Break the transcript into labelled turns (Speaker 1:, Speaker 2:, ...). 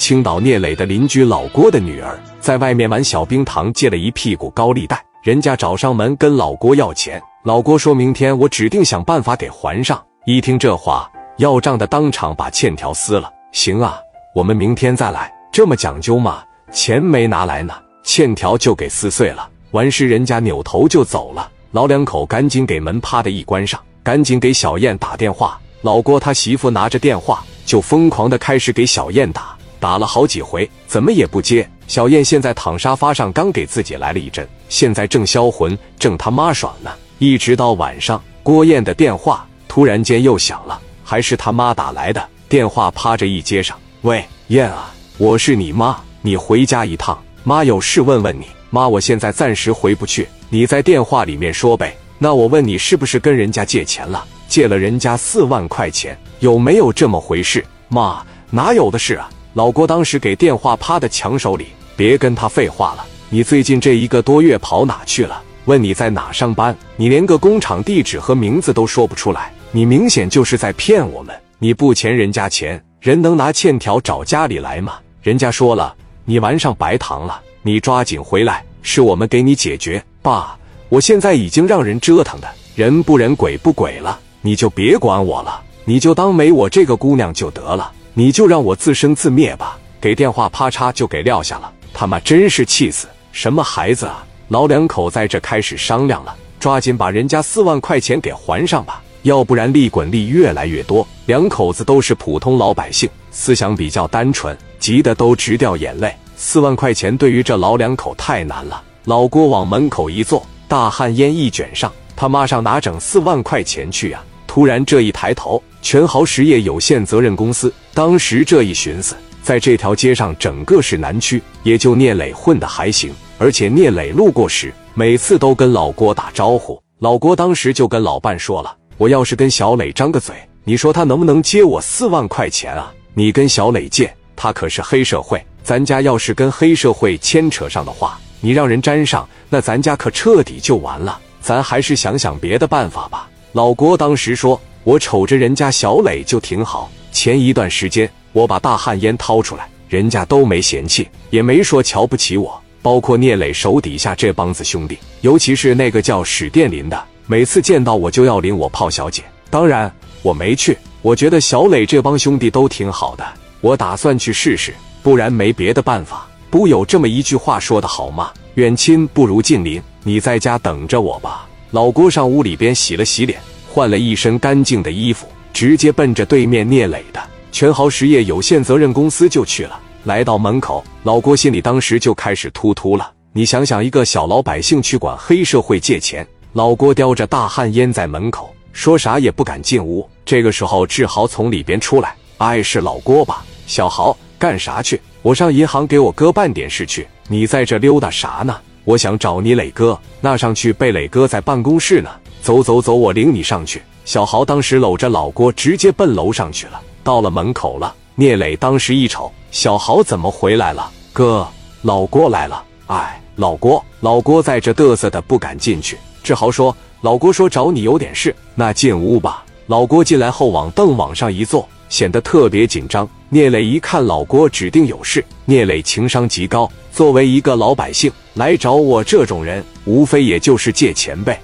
Speaker 1: 青岛聂磊的邻居老郭的女儿在外面玩小冰糖，借了一屁股高利贷，人家找上门跟老郭要钱。老郭说明天我指定想办法给还上。一听这话，要账的当场把欠条撕了。行啊，我们明天再来。这么讲究吗？钱没拿来呢，欠条就给撕碎了。完事，人家扭头就走了。老两口赶紧给门啪的一关上，赶紧给小燕打电话。老郭他媳妇拿着电话就疯狂的开始给小燕打，打了好几回，怎么也不接。小燕现在躺沙发上，刚给自己来了一针，现在正销魂，正他妈爽呢。一直到晚上，郭燕的电话突然间又响了，还是他妈打来的。电话趴着一接上，喂，燕啊，我是你妈，你回家一趟，妈有事问问你。妈，我现在暂时回不去，你在电话里面说呗。那我问你，是不是跟人家借钱了？借了人家四万块钱，有没有这么回事？妈，哪有的事啊！老郭当时给电话趴在墙手里，别跟他废话了。你最近这一个多月跑哪去了？问你在哪上班，你连个工厂地址和名字都说不出来，你明显就是在骗我们。你不欠人家钱，人能拿欠条找家里来吗？人家说了，你玩上白糖了。你抓紧回来，是我们给你解决。爸，我现在已经让人折腾的人不人鬼不鬼了，你就别管我了，你就当没我这个姑娘就得了，你就让我自生自灭吧。给电话啪嚓就给撂下了，他妈真是气死！什么孩子啊？老两口在这开始商量了，抓紧把人家四万块钱给还上吧，要不然利滚利越来越多。两口子都是普通老百姓，思想比较单纯，急得都直掉眼泪。四万块钱对于这老两口太难了。老郭往门口一坐，大旱烟一卷上，他妈上哪整四万块钱去啊？突然这一抬头，全豪实业有限责任公司。当时这一寻思，在这条街上，整个是南区，也就聂磊混的还行。而且聂磊路过时，每次都跟老郭打招呼。老郭当时就跟老伴说了：“我要是跟小磊张个嘴，你说他能不能借我四万块钱啊？你跟小磊借，他可是黑社会。”咱家要是跟黑社会牵扯上的话，你让人沾上，那咱家可彻底就完了。咱还是想想别的办法吧。老郭当时说：“我瞅着人家小磊就挺好，前一段时间我把大旱烟掏出来，人家都没嫌弃，也没说瞧不起我。包括聂磊手底下这帮子兄弟，尤其是那个叫史殿林的，每次见到我就要领我泡小姐。当然我没去，我觉得小磊这帮兄弟都挺好的，我打算去试试。”不然没别的办法。不有这么一句话说的好吗？远亲不如近邻。你在家等着我吧。老郭上屋里边洗了洗脸，换了一身干净的衣服，直接奔着对面聂磊的全豪实业有限责任公司就去了。来到门口，老郭心里当时就开始突突了。你想想，一个小老百姓去管黑社会借钱，老郭叼着大旱烟在门口，说啥也不敢进屋。这个时候，志豪从里边出来，哎，是老郭吧？小豪。干啥去？我上银行给我哥办点事去。你在这溜达啥呢？我想找你磊哥，那上去被磊哥在办公室呢。走走走，我领你上去。小豪当时搂着老郭，直接奔楼上去了。到了门口了，聂磊当时一瞅，小豪怎么回来了？哥，老郭来了。哎，老郭，老郭在这嘚瑟的不敢进去。志豪说：“老郭说找你有点事，那进屋吧。”老郭进来后往凳往上一坐。显得特别紧张。聂磊一看老郭指定有事，聂磊情商极高，作为一个老百姓来找我这种人，无非也就是借钱呗。